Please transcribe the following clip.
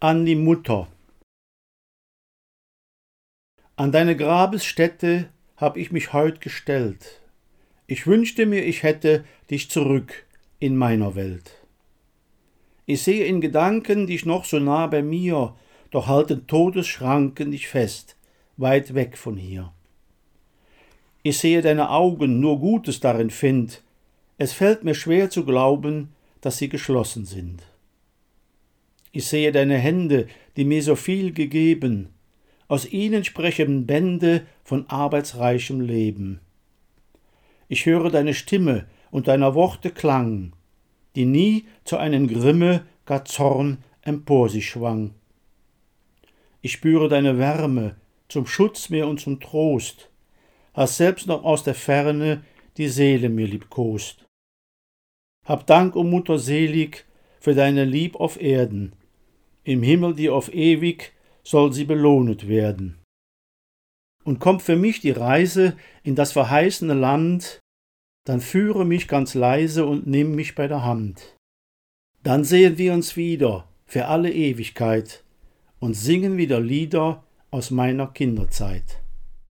an die Mutter. An deine Grabesstätte hab ich mich heut gestellt. Ich wünschte mir, ich hätte dich zurück in meiner Welt. Ich sehe in Gedanken dich noch so nah bei mir, doch halten Todesschranken dich fest, weit weg von hier. Ich sehe deine Augen, nur Gutes darin find, es fällt mir schwer zu glauben, dass sie geschlossen sind. Ich sehe deine Hände, die mir so viel gegeben, aus ihnen sprechen Bände von arbeitsreichem Leben. Ich höre deine Stimme und deiner Worte Klang, die nie zu einem Grimme, gar Zorn empor sich schwang. Ich spüre deine Wärme, zum Schutz mir und zum Trost, hast selbst noch aus der Ferne die Seele mir liebkost. Hab Dank, o Mutter selig, für deine Lieb auf Erden, im Himmel dir auf ewig soll sie belohnet werden. Und kommt für mich die Reise in das verheißene Land, dann führe mich ganz leise und nimm mich bei der Hand. Dann sehen wir uns wieder für alle Ewigkeit und singen wieder Lieder aus meiner Kinderzeit.